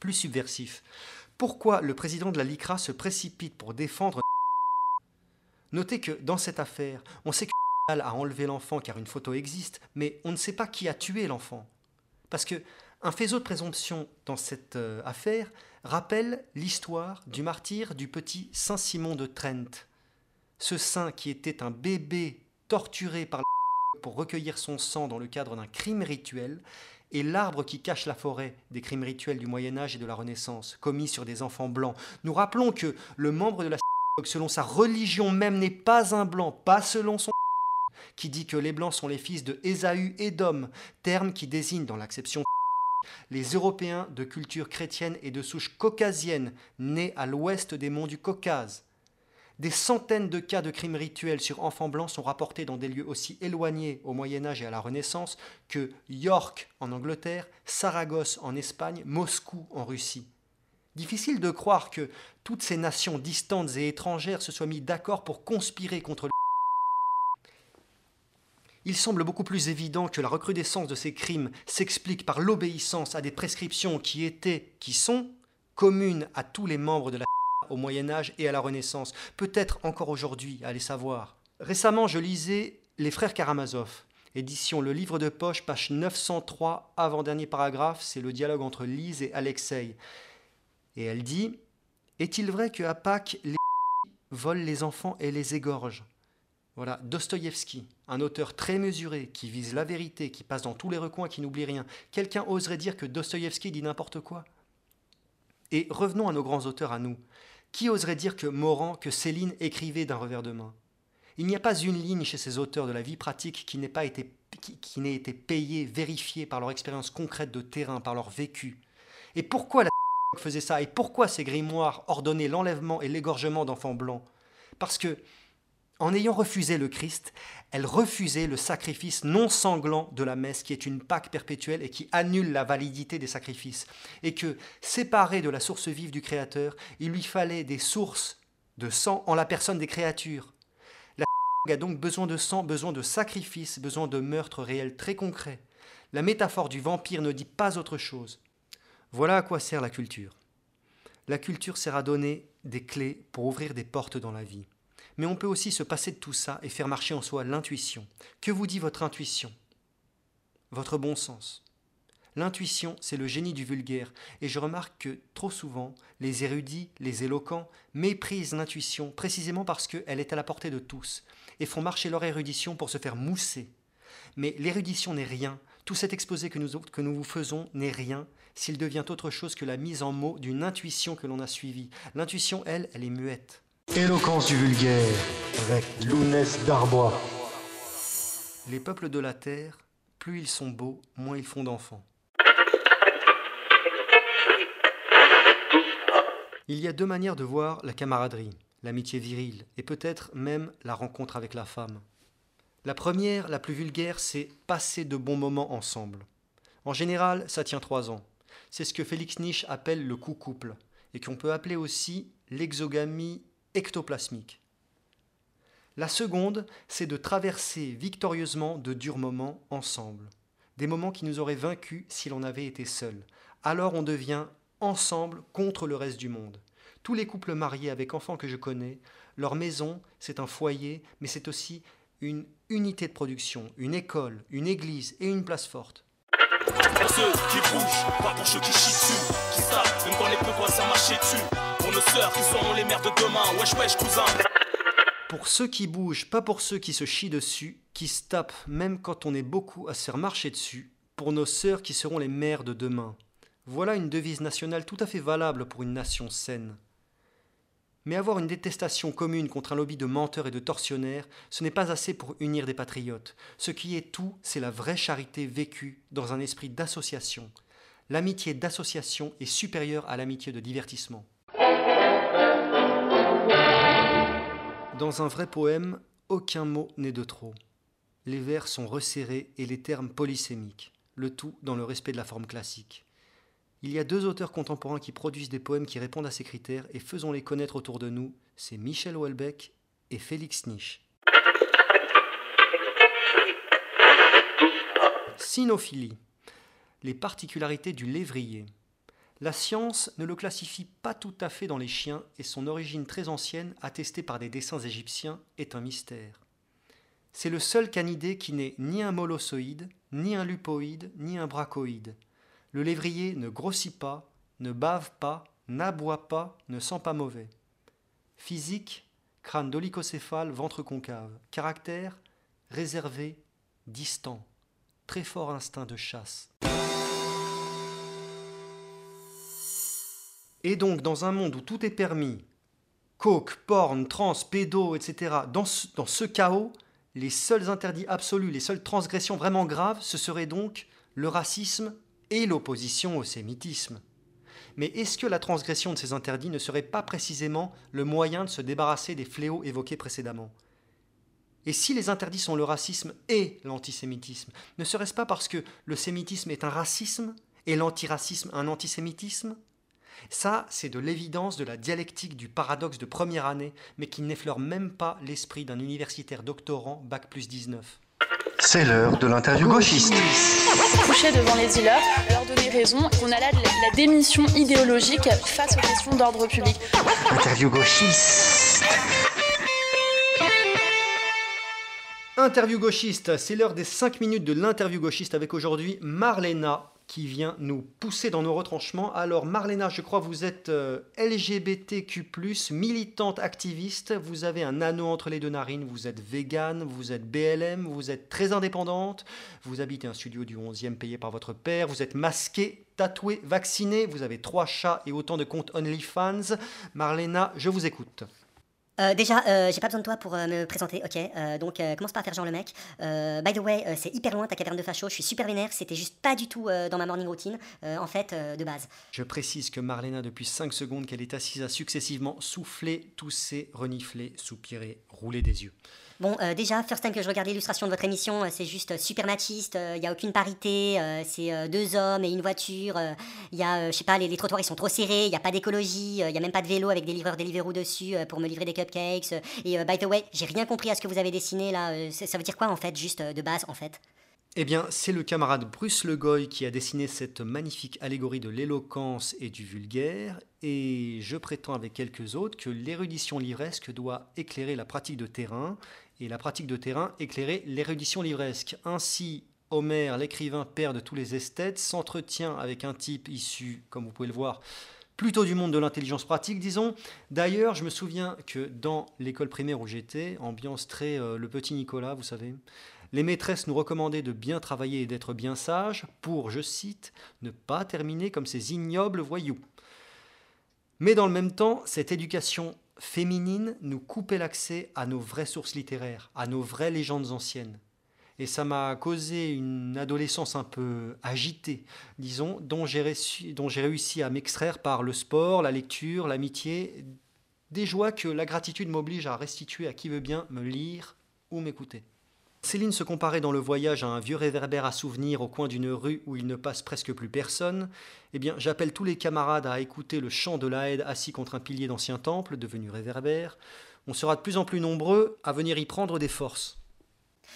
Plus subversif. Pourquoi le président de la LICRA se précipite pour défendre Notez que dans cette affaire, on sait que a enlevé l'enfant car une photo existe, mais on ne sait pas qui a tué l'enfant. Parce que un faisceau de présomption dans cette euh, affaire rappelle l'histoire du martyr du petit Saint Simon de Trent. Ce saint qui était un bébé torturé par la pour recueillir son sang dans le cadre d'un crime rituel et l'arbre qui cache la forêt des crimes rituels du Moyen Âge et de la Renaissance, commis sur des enfants blancs. Nous rappelons que le membre de la selon sa religion même, n'est pas un blanc, pas selon son qui dit que les blancs sont les fils de Ésaü et d'Homme, terme qui désigne dans l'acception les Européens de culture chrétienne et de souche caucasienne, nés à l'ouest des monts du Caucase. Des centaines de cas de crimes rituels sur enfants blancs sont rapportés dans des lieux aussi éloignés au Moyen Âge et à la Renaissance que York en Angleterre, Saragosse en Espagne, Moscou en Russie. Difficile de croire que toutes ces nations distantes et étrangères se soient mis d'accord pour conspirer contre il semble beaucoup plus évident que la recrudescence de ces crimes s'explique par l'obéissance à des prescriptions qui étaient, qui sont, communes à tous les membres de la au Moyen Âge et à la Renaissance, peut-être encore aujourd'hui, allez savoir. Récemment, je lisais Les Frères Karamazov, édition Le Livre de Poche, page 903, avant-dernier paragraphe, c'est le dialogue entre Lise et Alexei. Et elle dit Est-il vrai que à Pâques, les volent les enfants et les égorgent? Voilà, Dostoïevski, un auteur très mesuré, qui vise la vérité, qui passe dans tous les recoins, qui n'oublie rien. Quelqu'un oserait dire que Dostoïevski dit n'importe quoi? Et revenons à nos grands auteurs à nous. Qui oserait dire que Morand, que Céline écrivaient d'un revers de main? Il n'y a pas une ligne chez ces auteurs de la vie pratique qui n'ait pas été payés, vérifiés par leur expérience concrète de terrain, par leur vécu. Et pourquoi la faisait ça? Et pourquoi ces grimoires ordonnaient l'enlèvement et l'égorgement d'enfants blancs? Parce que, en ayant refusé le Christ, elle refusait le sacrifice non sanglant de la messe, qui est une Pâque perpétuelle et qui annule la validité des sacrifices. Et que, séparée de la source vive du Créateur, il lui fallait des sources de sang en la personne des créatures. La a donc besoin de sang, besoin de sacrifice, besoin de meurtres réels très concrets. La métaphore du vampire ne dit pas autre chose. Voilà à quoi sert la culture. La culture sert à donner des clés pour ouvrir des portes dans la vie. Mais on peut aussi se passer de tout ça et faire marcher en soi l'intuition. Que vous dit votre intuition? Votre bon sens. L'intuition, c'est le génie du vulgaire, et je remarque que trop souvent, les érudits, les éloquents, méprisent l'intuition précisément parce qu'elle est à la portée de tous, et font marcher leur érudition pour se faire mousser. Mais l'érudition n'est rien, tout cet exposé que nous, que nous vous faisons n'est rien s'il devient autre chose que la mise en mots d'une intuition que l'on a suivie. L'intuition, elle, elle est muette. Éloquence du vulgaire, avec Lounès d'Arbois. Les peuples de la terre, plus ils sont beaux, moins ils font d'enfants. Il y a deux manières de voir la camaraderie, l'amitié virile, et peut-être même la rencontre avec la femme. La première, la plus vulgaire, c'est passer de bons moments ensemble. En général, ça tient trois ans. C'est ce que Félix Nietzsche appelle le coup couple, et qu'on peut appeler aussi l'exogamie ectoplasmique. La seconde, c'est de traverser victorieusement de durs moments ensemble, des moments qui nous auraient vaincus si l'on avait été seul. Alors on devient ensemble contre le reste du monde. Tous les couples mariés avec enfants que je connais, leur maison, c'est un foyer, mais c'est aussi une unité de production, une école, une église et une place forte. Pour ceux qui bougent, pas pour ceux qui se chient dessus, qui se tapent même quand on est beaucoup à se faire marcher dessus, pour nos sœurs qui seront les mères de demain. Voilà une devise nationale tout à fait valable pour une nation saine. Mais avoir une détestation commune contre un lobby de menteurs et de tortionnaires, ce n'est pas assez pour unir des patriotes. Ce qui est tout, c'est la vraie charité vécue dans un esprit d'association. L'amitié d'association est supérieure à l'amitié de divertissement. Dans un vrai poème, aucun mot n'est de trop. Les vers sont resserrés et les termes polysémiques, le tout dans le respect de la forme classique. Il y a deux auteurs contemporains qui produisent des poèmes qui répondent à ces critères et faisons-les connaître autour de nous, c'est Michel Houellebecq et Félix Nietzsche. Sinophilie. Les particularités du lévrier. La science ne le classifie pas tout à fait dans les chiens et son origine très ancienne, attestée par des dessins égyptiens, est un mystère. C'est le seul canidé qui n'est ni un molossoïde, ni un lupoïde, ni un bracoïde. Le lévrier ne grossit pas, ne bave pas, n'aboie pas, ne sent pas mauvais. Physique, crâne dolicocéphale, ventre concave. Caractère, réservé, distant. Très fort instinct de chasse. Et donc, dans un monde où tout est permis, coke, porn, trans, pédo, etc., dans ce, dans ce chaos, les seuls interdits absolus, les seules transgressions vraiment graves, ce serait donc le racisme et l'opposition au sémitisme. Mais est-ce que la transgression de ces interdits ne serait pas précisément le moyen de se débarrasser des fléaux évoqués précédemment? Et si les interdits sont le racisme et l'antisémitisme, ne serait-ce pas parce que le sémitisme est un racisme et l'antiracisme un antisémitisme? Ça, c'est de l'évidence de la dialectique du paradoxe de première année, mais qui n'effleure même pas l'esprit d'un universitaire doctorant Bac plus 19. C'est l'heure de l'interview gauchiste. Coucher devant les dealers, leur donner raison, qu'on a là de la démission idéologique face aux questions d'ordre public. Interview gauchiste. Interview gauchiste, c'est l'heure des 5 minutes de l'interview gauchiste avec aujourd'hui Marlena qui vient nous pousser dans nos retranchements. Alors Marlena, je crois que vous êtes euh, LGBTQ+, militante activiste, vous avez un anneau entre les deux narines, vous êtes végane, vous êtes BLM, vous êtes très indépendante, vous habitez un studio du 11e payé par votre père, vous êtes masqué, tatoué, vacciné, vous avez trois chats et autant de comptes OnlyFans. Marlena, je vous écoute. Euh, déjà, euh, j'ai pas besoin de toi pour euh, me présenter, ok Donc, commence par faire genre le mec. By the way, c'est hyper loin ta caverne de facho, je suis super vénère, c'était juste pas du tout dans ma morning routine, en fait, de base. Je précise que Marlena, depuis 5 secondes qu'elle est assise, a successivement soufflé, toussé, reniflé, soupiré, roulé des yeux. Bon, euh, déjà, first time que je regarde l'illustration de votre émission, euh, c'est juste euh, super machiste, il y a aucune parité, c'est deux hommes et une voiture, il y a, je sais pas, les, trottoirs ils sont trop serrés, il y a pas d'écologie, il y a même pas de vélo avec des livreurs Deliveroo dessus pour me livrer des cupcakes. et by the way, j'ai rien compris à ce que vous avez dessiné là, ça veut dire quoi en fait, juste de base en fait? Eh bien, c'est le camarade Bruce Legoy qui a dessiné cette magnifique allégorie de l'éloquence et du vulgaire, et je prétends avec quelques autres que l'érudition livresque doit éclairer la pratique de terrain, et la pratique de terrain éclairer l'érudition livresque. Ainsi, Homère, l'écrivain père de tous les esthètes, s'entretient avec un type issu, comme vous pouvez le voir, plutôt du monde de l'intelligence pratique, disons. D'ailleurs, je me souviens que dans l'école primaire où j'étais, ambiance très euh, le petit Nicolas, vous savez, les maîtresses nous recommandaient de bien travailler et d'être bien sages pour, je cite, ne pas terminer comme ces ignobles voyous. Mais dans le même temps, cette éducation féminine nous coupait l'accès à nos vraies sources littéraires, à nos vraies légendes anciennes. Et ça m'a causé une adolescence un peu agitée, disons, dont j'ai réussi, réussi à m'extraire par le sport, la lecture, l'amitié, des joies que la gratitude m'oblige à restituer à qui veut bien me lire ou m'écouter. Céline se comparait dans le voyage à un vieux réverbère à souvenirs au coin d'une rue où il ne passe presque plus personne. Eh bien, j'appelle tous les camarades à écouter le chant de la Haide assis contre un pilier d'ancien temple, devenu réverbère. On sera de plus en plus nombreux à venir y prendre des forces.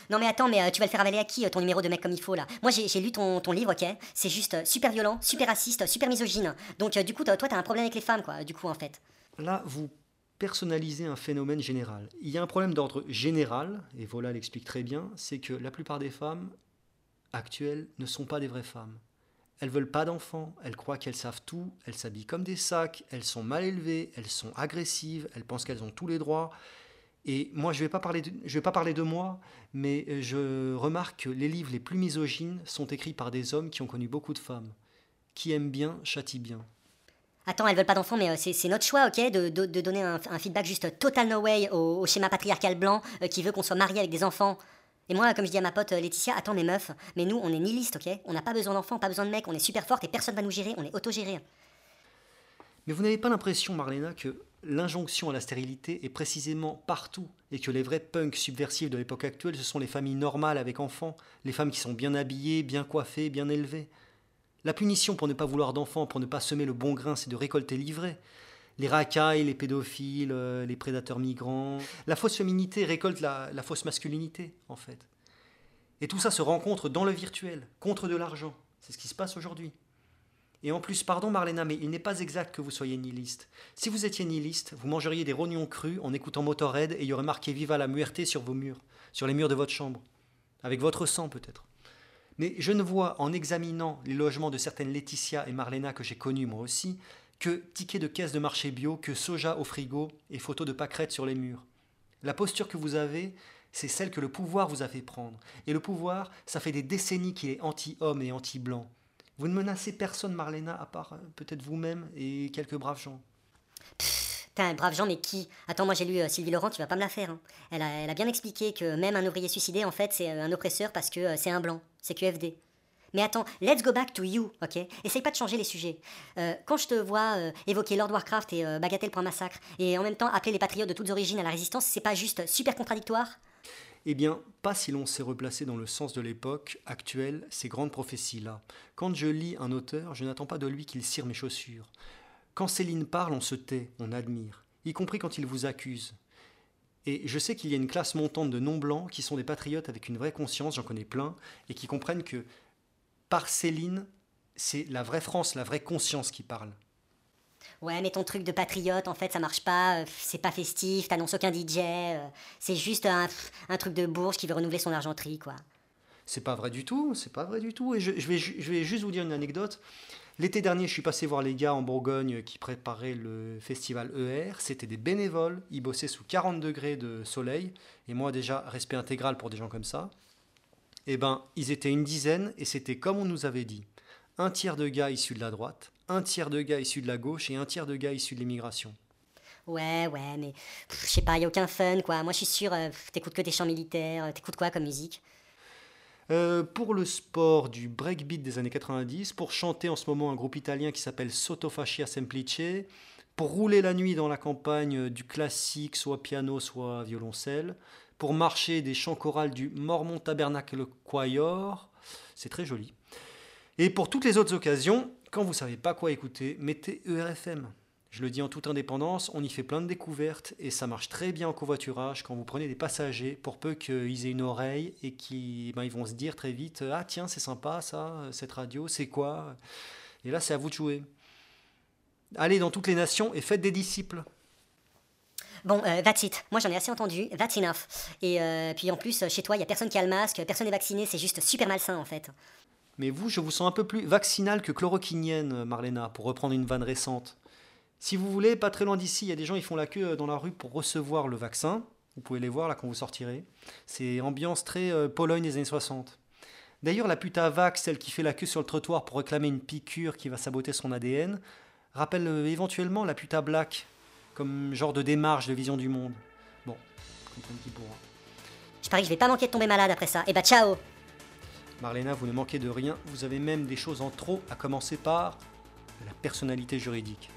Non mais attends, mais euh, tu vas le faire avaler à qui euh, ton numéro de mec comme il faut là? Moi j'ai lu ton, ton livre, ok? C'est juste euh, super violent, super raciste, super misogyne. Donc du coup, toi toi, t'as un problème avec les femmes, quoi, du coup en fait. Là, vous personnalisez un phénomène général. Il y a un problème d'ordre général, et voilà l'explique très bien, c'est que la plupart des femmes actuelles ne sont pas des vraies femmes. Elles veulent pas d'enfants, elles croient qu'elles savent tout, elles s'habillent comme des sacs, elles sont mal élevées, elles sont agressives, elles pensent qu'elles ont tous les droits. Et moi, je vais pas parler de, vais pas parler de moi, mais euh, je remarque que les livres les plus misogynes sont écrits par des hommes qui ont connu beaucoup de femmes. Qui aiment bien, châtient bien. Attends, elles veulent pas d'enfants, mais euh, c'est notre choix, ok de, donner un, feedback juste total no way au, schéma patriarcal blanc euh, qui veut qu'on soit marié avec des enfants. Et moi, comme je dis à ma pote euh, Laetitia, attends mes meufs, mais nous on est nihilistes, ok? On n'a pas besoin d'enfants, pas besoin de mecs, on est super fortes et personne va nous gérer, on est autogérés. Mais vous n'avez pas l'impression, Marlena, que l'injonction à la stérilité est précisément partout et que les vrais punks subversifs de l'époque actuelle, ce sont les familles normales avec enfants, les femmes qui sont bien habillées, bien coiffées, bien élevées? La punition pour ne pas vouloir d'enfants, pour ne pas semer le bon grain, c'est de récolter l'ivraie. Les racailles, les pédophiles, euh, les prédateurs migrants. La fausse féminité récolte la, la fausse masculinité, en fait. Et tout ça se rencontre dans le virtuel, contre de l'argent. C'est ce qui se passe aujourd'hui. Et en plus, pardon Marlena, mais il n'est pas exact que vous soyez nihiliste. Si vous étiez nihiliste, vous mangeriez des rognons crus en écoutant Motorhead et il y aurait marqué Viva la muerté sur vos murs, sur les murs de votre chambre. Avec votre sang peut-être. Mais je ne vois, en examinant les logements de certaines Laetitia et Marlena que j'ai connues moi aussi, que tickets de caisse de marché bio, que soja au frigo et photos de pâquerettes sur les murs. La posture que vous avez, c'est celle que le pouvoir vous a fait prendre. Et le pouvoir, ça fait des décennies qu'il est anti-homme et anti-blanc. Vous ne menacez personne, Marlena, à part euh, peut-être vous-même et quelques braves gens. Putain, brave Jean, mais qui Attends, moi j'ai lu euh, Sylvie Laurent, tu vas pas me la faire. hein. Elle, a, bien expliqué que même un ouvrier suicidé, en fait, c'est euh, un oppresseur parce que euh, c'est un blanc. C'est QFD. Mais attends, let's go back to you, ok? Essaye pas de changer les sujets. Quand je te vois évoquer Lord Warcraft et Bagatelle pour un massacre, et en même temps appeler les patriotes de toutes origines à la résistance, c'est pas juste super contradictoire? Eh bien, pas si l'on s'est replacé dans le sens de l'époque actuelle, ces grandes prophéties-là. Quand je lis un auteur, je n'attends pas de lui qu'il cire mes chaussures. Quand Céline parle, on se tait, on admire, y compris quand il vous accuse. Et je sais qu'il y a une classe montante de non-blancs qui sont des patriotes avec une vraie conscience, j'en connais plein, et qui comprennent que par Céline, c'est la vraie France, la vraie conscience qui parle. Ouais, mais ton truc de patriote, en fait, ça marche pas, euh, c'est pas festif, t'annonces aucun DJ, euh, c'est juste un, un truc de bourge qui veut renouveler son argenterie, quoi. C'est pas vrai du tout, c'est pas vrai du tout. Et je, je vais, ju- je vais juste vous dire une anecdote. L'été dernier, je suis passé voir les gars en Bourgogne qui préparaient le festival ER. C'était des bénévoles, ils bossaient sous 40 degrés de soleil. Et moi, déjà, respect intégral pour des gens comme ça. Eh ben, ils étaient une dizaine et c'était comme on nous avait dit. Un tiers de gars issus de la droite, un tiers de gars issus de la gauche et un tiers de gars issus de l'immigration. Ouais, ouais, mais je sais pas, y a aucun fun quoi. Moi je suis sûr, euh, t'écoutes que des chants militaires, euh, t'écoutes quoi comme musique? Euh, pour le sport du breakbeat des années 90, pour chanter en ce moment un groupe italien qui s'appelle Sottofascia Semplice, pour rouler la nuit dans la campagne du classique, soit piano, soit violoncelle, pour marcher des chants chorales du Mormon Tabernacle Choir, c'est très joli. Et pour toutes les autres occasions, quand vous savez pas quoi écouter, mettez ERFM. Je le dis en toute indépendance, on y fait plein de découvertes et ça marche très bien en covoiturage quand vous prenez des passagers pour peu qu'ils aient une oreille et qu'ils ben, ils vont se dire très vite Ah tiens, c'est sympa ça, cette radio, c'est quoi? Et là, c'est à vous de jouer. Allez dans toutes les nations et faites des disciples. Bon, euh, that's it. Moi j'en ai assez entendu, that's enough. Et euh, puis en plus, chez toi, y a personne qui a le masque, personne n'est vacciné, c'est juste super malsain en fait. Mais vous, je vous sens un peu plus vaccinal que chloroquinienne, Marlena, pour reprendre une vanne récente. Si vous voulez, pas très loin d'ici, il y a des gens qui font la queue dans la rue pour recevoir le vaccin. Vous pouvez les voir là quand vous sortirez. C'est ambiance très euh, Pologne des années 60. D'ailleurs, la pute à vax, celle qui fait la queue sur le trottoir pour réclamer une piqûre qui va saboter son ADN, rappelle euh, éventuellement la pute à black, comme genre de démarche de vision du monde. Bon, comprenne qui pourra. Je parie que je vais pas manquer de tomber malade après ça. Et bah ciao Marlena, vous ne manquez de rien, vous avez même des choses en trop, à commencer par la personnalité juridique.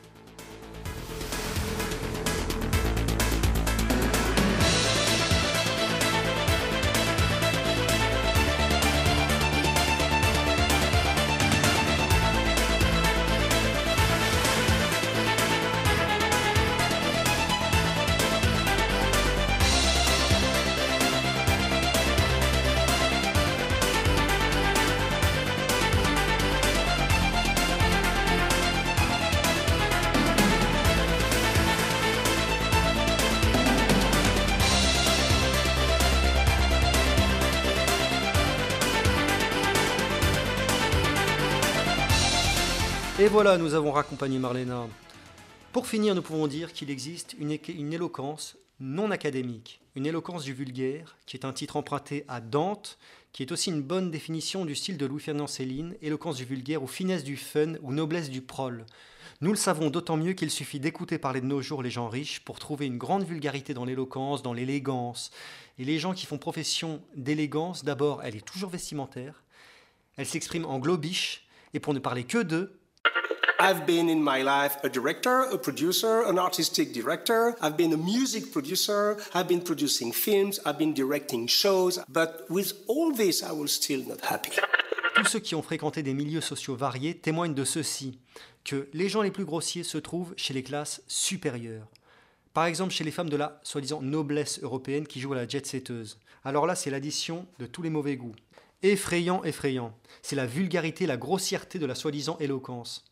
Et voilà, nous avons raccompagné Marlena. Pour finir, nous pouvons dire qu'il existe une, éloquence non académique, une éloquence du vulgaire, qui est un titre emprunté à Dante, qui est aussi une bonne définition du style de Louis-Ferdinand Céline, éloquence du vulgaire ou finesse du fun ou noblesse du prol. Nous le savons d'autant mieux qu'il suffit d'écouter parler de nos jours les gens riches pour trouver une grande vulgarité dans l'éloquence, dans l'élégance. Et les gens qui font profession d'élégance, d'abord, elle est toujours vestimentaire, elle s'exprime en globish, et pour ne parler que d'eux, I've been in my life a director, a producer, an artistic director. I've been a music producer. I've been producing films. I've been directing shows. But with all this, I was still not happy. Tous ceux qui ont fréquenté des milieux sociaux variés témoignent de ceci, que les gens les plus grossiers se trouvent chez les classes supérieures. Par exemple, chez les femmes de la soi-disant noblesse européenne qui jouent à la jet-setteuse. Alors là, c'est l'addition de tous les mauvais goûts. Effrayant, effrayant. C'est la vulgarité, la grossièreté de la soi-disant éloquence.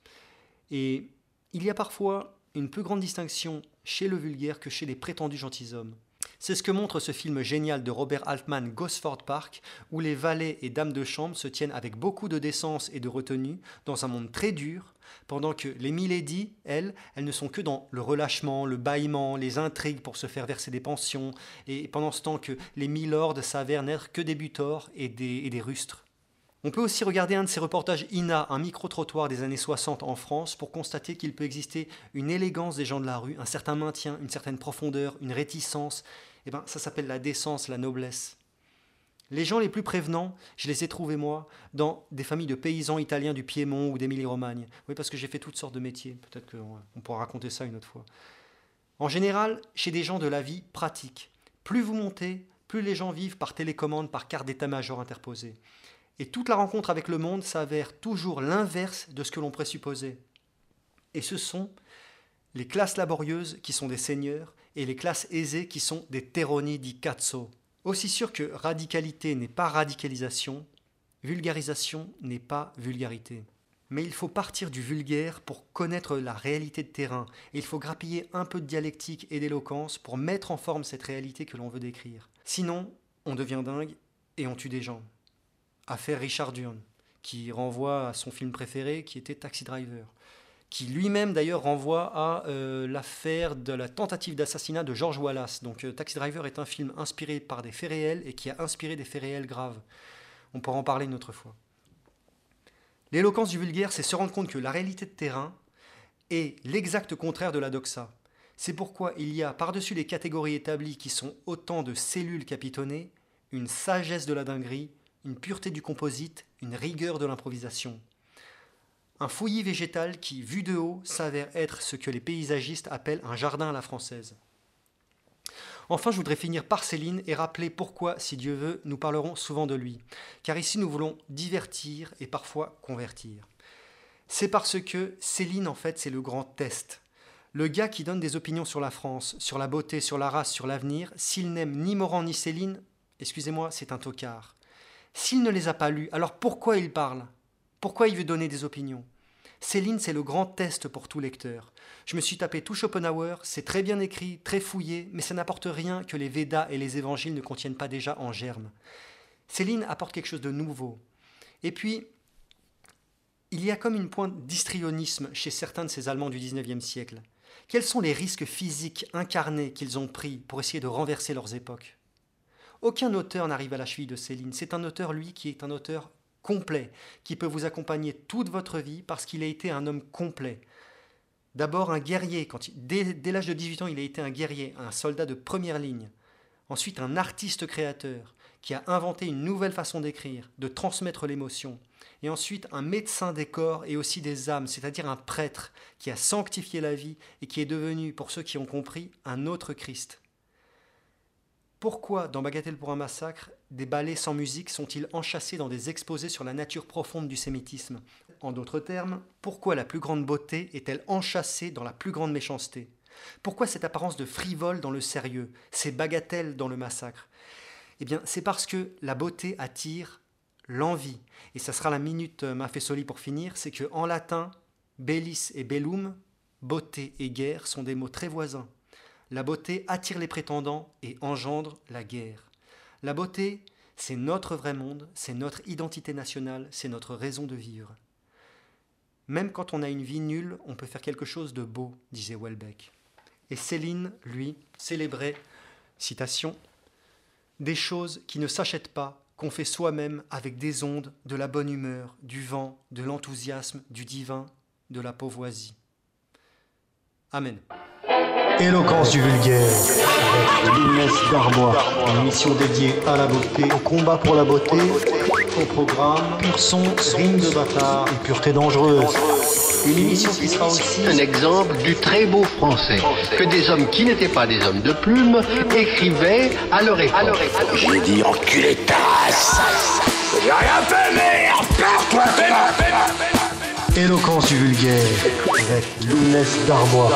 Et il y a parfois une plus grande distinction chez le vulgaire que chez les prétendus gentilshommes. C'est ce que montre ce film génial de Robert Altman, Gosford Park, où les valets et dames de chambre se tiennent avec beaucoup de décence et de retenue dans un monde très dur, pendant que les milady, elles, elles ne sont que dans le relâchement, le bâillement, les intrigues pour se faire verser des pensions, et pendant ce temps que les milords s'avèrent n'être que des butors et des, et des rustres. On peut aussi regarder un de ces reportages INA, un micro-trottoir des années 60 en France, pour constater qu'il peut exister une élégance des gens de la rue, un certain maintien, une certaine profondeur, une réticence. Eh ben, ça s'appelle la décence, la noblesse. Les gens les plus prévenants, je les ai trouvés moi, dans des familles de paysans italiens du Piémont ou d'Émilie-Romagne. Oui, parce que j'ai fait toutes sortes de métiers. Peut-être qu'on on pourra raconter ça une autre fois. En général, chez des gens de la vie pratique. Plus vous montez, plus les gens vivent par télécommande, par carte d'état-major interposée. Et toute la rencontre avec le monde s'avère toujours l'inverse de ce que l'on présupposait. Et ce sont les classes laborieuses qui sont des seigneurs et les classes aisées qui sont des terroni di cazzo. Aussi sûr que radicalité n'est pas radicalisation, vulgarisation n'est pas vulgarité. Mais il faut partir du vulgaire pour connaître la réalité de terrain. Et il faut grappiller un peu de dialectique et d'éloquence pour mettre en forme cette réalité que l'on veut décrire. Sinon, on devient dingue et on tue des gens. Affaire Richard Durn, qui renvoie à son film préféré qui était Taxi Driver, qui lui-même d'ailleurs renvoie à euh, l'affaire de la tentative d'assassinat de George Wallace. Donc euh, Taxi Driver est un film inspiré par des faits réels et qui a inspiré des faits réels graves. On pourra en parler une autre fois. L'éloquence du vulgaire, c'est se rendre compte que la réalité de terrain est l'exact contraire de la doxa. C'est pourquoi il y a, par-dessus les catégories établies qui sont autant de cellules capitonnées, une sagesse de la dinguerie, une pureté du composite, une rigueur de l'improvisation. Un fouillis végétal qui, vu de haut, s'avère être ce que les paysagistes appellent un jardin à la française. Enfin, je voudrais finir par Céline et rappeler pourquoi, si Dieu veut, nous parlerons souvent de lui. Car ici, nous voulons divertir et parfois convertir. C'est parce que Céline, en fait, c'est le grand test. Le gars qui donne des opinions sur la France, sur la beauté, sur la race, sur l'avenir, s'il n'aime ni Morand ni Céline, excusez-moi, c'est un tocard. S'il ne les a pas lus, alors pourquoi il parle? Pourquoi il veut donner des opinions? Céline, c'est le grand test pour tout lecteur. Je me suis tapé tout Schopenhauer, c'est très bien écrit, très fouillé, mais ça n'apporte rien que les Védas et les évangiles ne contiennent pas déjà en germe. Céline apporte quelque chose de nouveau. Et puis, il y a comme une pointe d'histrionisme chez certains de ces Allemands du XIXe siècle. Quels sont les risques physiques incarnés qu'ils ont pris pour essayer de renverser leurs époques? Aucun auteur n'arrive à la cheville de Céline. C'est un auteur, lui, qui est un auteur complet, qui peut vous accompagner toute votre vie parce qu'il a été un homme complet. D'abord un guerrier, dès, dès l'âge de 18 ans il a été un guerrier, un soldat de première ligne. Ensuite un artiste créateur qui a inventé une nouvelle façon d'écrire, de transmettre l'émotion. Et ensuite un médecin des corps et aussi des âmes, c'est-à-dire un prêtre qui a sanctifié la vie et qui est devenu, pour ceux qui ont compris, un autre Christ. Pourquoi, dans Bagatelle pour un massacre, des ballets sans musique sont-ils enchâssés dans des exposés sur la nature profonde du sémitisme? En d'autres termes, pourquoi la plus grande beauté est-elle enchâssée dans la plus grande méchanceté? Pourquoi cette apparence de frivole dans le sérieux, ces bagatelles dans le massacre? Eh bien, c'est parce que la beauté attire l'envie. Et ça sera la minute euh, Maffesoli pour finir, c'est que en latin, bellis et bellum, beauté et guerre, sont des mots très voisins. La beauté attire les prétendants et engendre la guerre. La beauté, c'est notre vrai monde, c'est notre identité nationale, c'est notre raison de vivre. Même quand on a une vie nulle, on peut faire quelque chose de beau, disait Welbeck. Et Céline, lui, célébrait, citation, des choses qui ne s'achètent pas, qu'on fait soi-même avec des ondes, de la bonne humeur, du vent, de l'enthousiasme, du divin, de la pauvoisie. Amen. Éloquence du vulgaire, avec Inès Darbois, une émission dédiée à la beauté, au combat pour la beauté, au programme, pur son, rime de bâtard. Et pureté dangereuse. Une émission qui sera aussi un exemple du très beau français que des hommes qui n'étaient pas des hommes de plume écrivaient à leur époque. J'ai dit enculé ta race. J'ai rien fait, merde Perds-toi, fais Éloquence du vulgaire, avec Lounès Darbois.